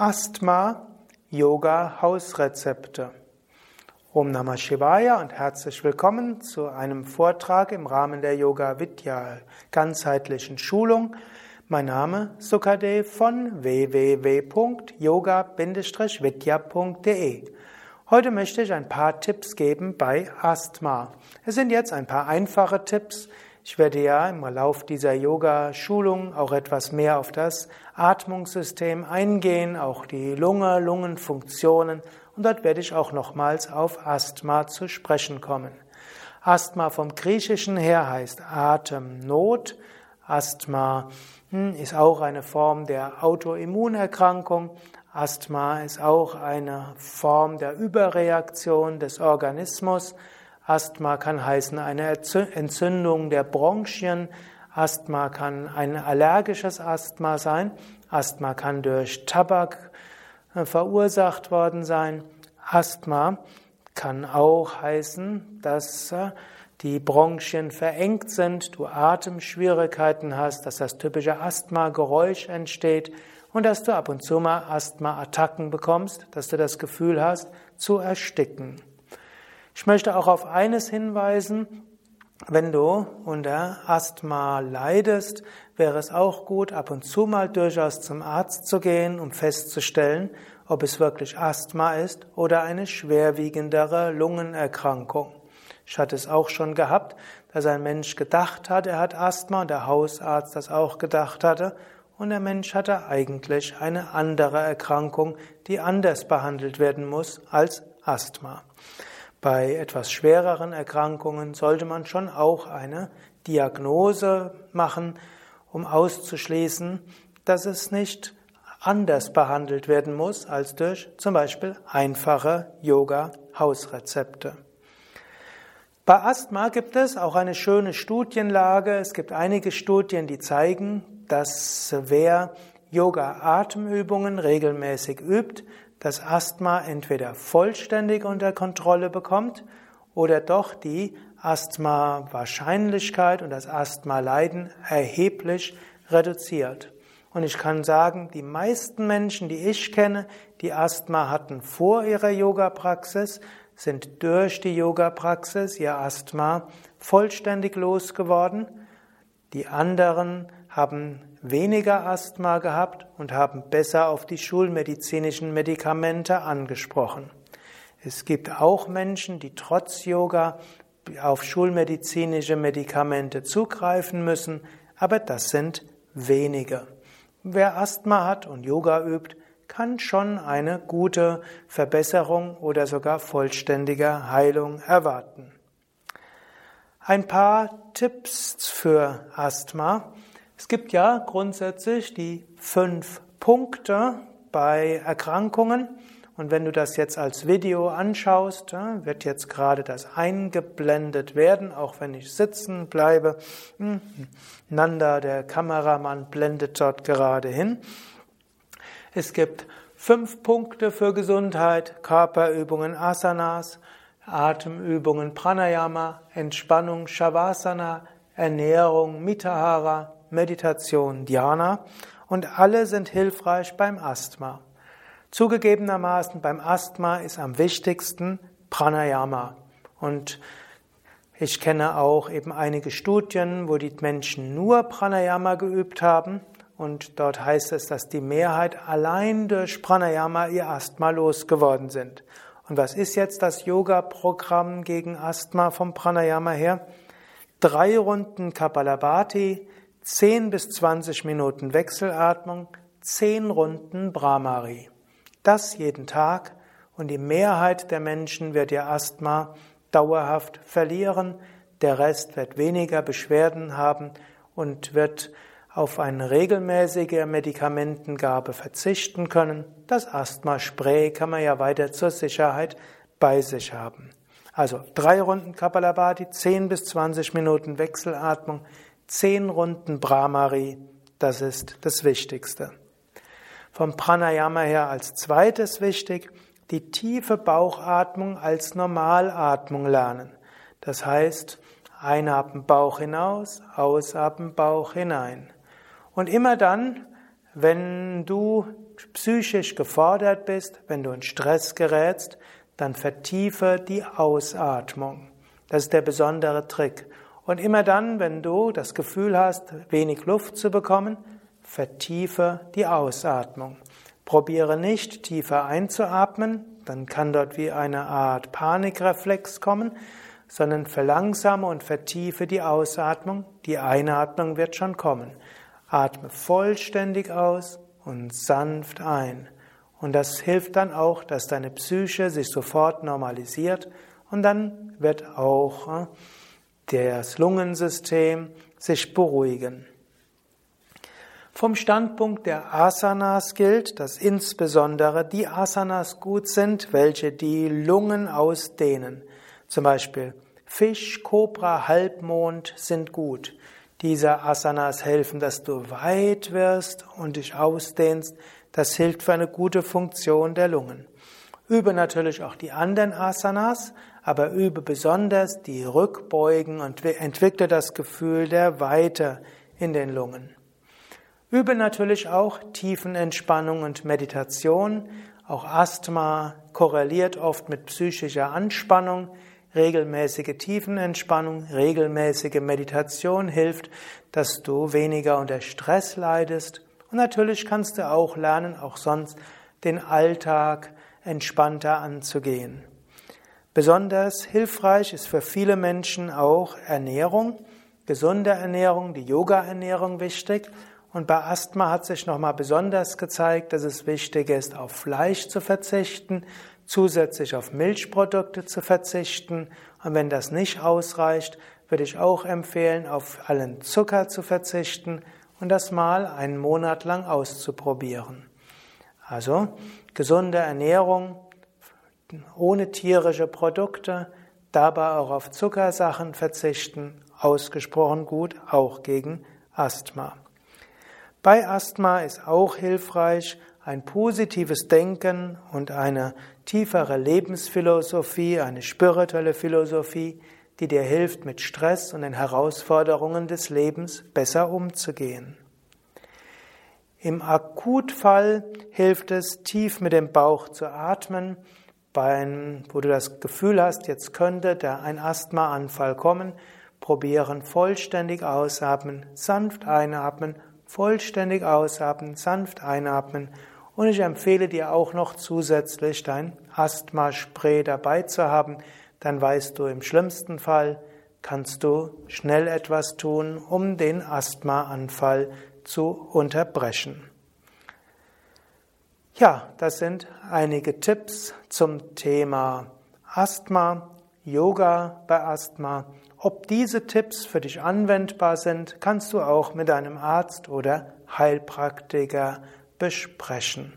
Asthma Yoga Hausrezepte. Om Namah Shivaya und herzlich willkommen zu einem Vortrag im Rahmen der Yoga Vidya ganzheitlichen Schulung. Mein Name Sukadev von www.yoga-vidya.de. Heute möchte ich ein paar Tipps geben bei Asthma. Es sind jetzt ein paar einfache Tipps, ich werde ja im Lauf dieser Yoga-Schulung auch etwas mehr auf das Atmungssystem eingehen, auch die Lunge, Lungenfunktionen und dort werde ich auch nochmals auf Asthma zu sprechen kommen. Asthma vom Griechischen her heißt Atemnot. Asthma hm, ist auch eine Form der Autoimmunerkrankung. Asthma ist auch eine Form der Überreaktion des Organismus. Asthma kann heißen eine Entzündung der Bronchien. Asthma kann ein allergisches Asthma sein. Asthma kann durch Tabak äh, verursacht worden sein. Asthma kann auch heißen, dass äh, die Bronchien verengt sind, du Atemschwierigkeiten hast, dass das typische Asthma-Geräusch entsteht und dass du ab und zu mal Asthma-Attacken bekommst, dass du das Gefühl hast, zu ersticken. Ich möchte auch auf eines hinweisen, wenn du unter Asthma leidest, wäre es auch gut, ab und zu mal durchaus zum Arzt zu gehen, um festzustellen, ob es wirklich Asthma ist oder eine schwerwiegendere Lungenerkrankung. Ich hatte es auch schon gehabt, dass ein Mensch gedacht hat, er hat Asthma und der Hausarzt das auch gedacht hatte und der Mensch hatte eigentlich eine andere Erkrankung, die anders behandelt werden muss als Asthma. Bei etwas schwereren Erkrankungen sollte man schon auch eine Diagnose machen, um auszuschließen, dass es nicht anders behandelt werden muss als durch zum Beispiel einfache Yoga-Hausrezepte. Bei Asthma gibt es auch eine schöne Studienlage. Es gibt einige Studien, die zeigen, dass wer Yoga-Atemübungen regelmäßig übt, das Asthma entweder vollständig unter Kontrolle bekommt oder doch die Asthma-Wahrscheinlichkeit und das Asthma-Leiden erheblich reduziert. Und ich kann sagen, die meisten Menschen, die ich kenne, die Asthma hatten vor ihrer Yoga-Praxis, sind durch die Yoga-Praxis ihr Asthma vollständig losgeworden. Die anderen haben weniger Asthma gehabt und haben besser auf die schulmedizinischen Medikamente angesprochen. Es gibt auch Menschen, die trotz Yoga auf schulmedizinische Medikamente zugreifen müssen, aber das sind wenige. Wer Asthma hat und Yoga übt, kann schon eine gute Verbesserung oder sogar vollständige Heilung erwarten. Ein paar Tipps für Asthma. Es gibt ja grundsätzlich die fünf Punkte bei Erkrankungen. Und wenn du das jetzt als Video anschaust, wird jetzt gerade das eingeblendet werden, auch wenn ich sitzen bleibe. Hm, Nanda, der Kameramann, blendet dort gerade hin. Es gibt fünf Punkte für Gesundheit, Körperübungen, Asanas, Atemübungen, Pranayama, Entspannung, Shavasana, Ernährung, Mitahara, Meditation, Dhyana und alle sind hilfreich beim Asthma. Zugegebenermaßen beim Asthma ist am wichtigsten Pranayama. Und ich kenne auch eben einige Studien, wo die Menschen nur Pranayama geübt haben. Und dort heißt es, dass die Mehrheit allein durch Pranayama ihr Asthma losgeworden sind. Und was ist jetzt das Yoga-Programm gegen Asthma vom Pranayama her? Drei Runden Kapalabhati, 10 bis 20 Minuten Wechselatmung, 10 Runden Brahmari. Das jeden Tag und die Mehrheit der Menschen wird ihr Asthma dauerhaft verlieren, der Rest wird weniger Beschwerden haben und wird auf eine regelmäßige Medikamentengabe verzichten können. Das Asthma-Spray kann man ja weiter zur Sicherheit bei sich haben. Also drei Runden Kapalabhati, 10 bis 20 Minuten Wechselatmung, zehn Runden Brahmari, das ist das Wichtigste. Vom Pranayama her als zweites wichtig, die tiefe Bauchatmung als Normalatmung lernen. Das heißt, einatmen Bauch hinaus, ausatmen Bauch hinein. Und immer dann, Wenn du psychisch gefordert bist, wenn du in Stress gerätst, dann vertiefe die Ausatmung. Das ist der besondere Trick. Und immer dann, wenn du das Gefühl hast, wenig Luft zu bekommen, vertiefe die Ausatmung. Probiere nicht tiefer einzuatmen, dann kann dort wie eine Art Panikreflex kommen, sondern verlangsame und vertiefe die Ausatmung. Die Einatmung wird schon kommen. Atme vollständig aus und sanft ein. Und das hilft dann auch, dass deine Psyche sich sofort normalisiert und dann wird auch äh, das Lungensystem sich beruhigen. Vom Standpunkt der Asanas gilt, dass insbesondere die Asanas gut sind, welche die Lungen ausdehnen. Zum Beispiel Fisch, Kobra, Halbmond sind gut. Diese Asanas helfen, dass du weit wirst und dich ausdehnst. Das hilft für eine gute Funktion der Lungen. Übe natürlich auch die anderen Asanas, aber übe besonders die Rückbeugen und entwickle das Gefühl der Weite in den Lungen. Übe natürlich auch Tiefenentspannung und Meditation. Auch Asthma korreliert oft mit psychischer Anspannung. Regelmäßige Tiefenentspannung, regelmäßige Meditation hilft, dass du weniger unter Stress leidest. Und natürlich kannst du auch lernen, auch sonst den Alltag entspannter anzugehen. Besonders hilfreich ist für viele Menschen auch Ernährung, gesunde Ernährung, die Yoga-Ernährung wichtig. Und bei Asthma hat sich nochmal besonders gezeigt, dass es wichtig ist, auf Fleisch zu verzichten, zusätzlich auf Milchprodukte zu verzichten. Und wenn das nicht ausreicht, würde ich auch empfehlen, auf allen Zucker zu verzichten und das mal einen Monat lang auszuprobieren. Also gesunde Ernährung ohne tierische Produkte, dabei auch auf Zuckersachen verzichten, ausgesprochen gut, auch gegen Asthma. Bei Asthma ist auch hilfreich, ein positives Denken und eine tiefere Lebensphilosophie, eine spirituelle Philosophie, die dir hilft, mit Stress und den Herausforderungen des Lebens besser umzugehen. Im Akutfall hilft es, tief mit dem Bauch zu atmen, beim, wo du das Gefühl hast, jetzt könnte da ein Asthmaanfall kommen, probieren vollständig ausatmen, sanft einatmen, vollständig ausatmen, sanft einatmen und ich empfehle dir auch noch zusätzlich dein Asthma-Spray dabei zu haben. Dann weißt du, im schlimmsten Fall kannst du schnell etwas tun, um den Asthmaanfall zu unterbrechen. Ja, das sind einige Tipps zum Thema Asthma, Yoga bei Asthma. Ob diese Tipps für dich anwendbar sind, kannst du auch mit einem Arzt oder Heilpraktiker besprechen.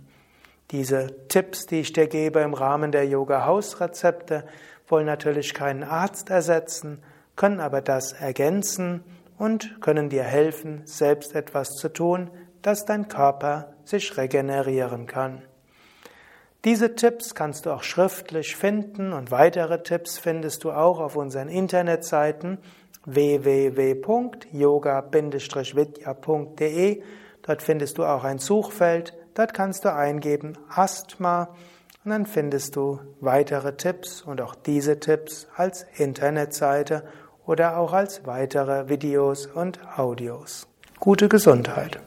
Diese Tipps, die ich dir gebe im Rahmen der Yoga-Hausrezepte, wollen natürlich keinen Arzt ersetzen, können aber das ergänzen und können dir helfen, selbst etwas zu tun, dass dein Körper sich regenerieren kann. Diese Tipps kannst du auch schriftlich finden und weitere Tipps findest du auch auf unseren Internetseiten www.yoga-vidya.de Dort findest du auch ein Suchfeld. Dort kannst du eingeben Asthma und dann findest du weitere Tipps und auch diese Tipps als Internetseite oder auch als weitere Videos und Audios. Gute Gesundheit.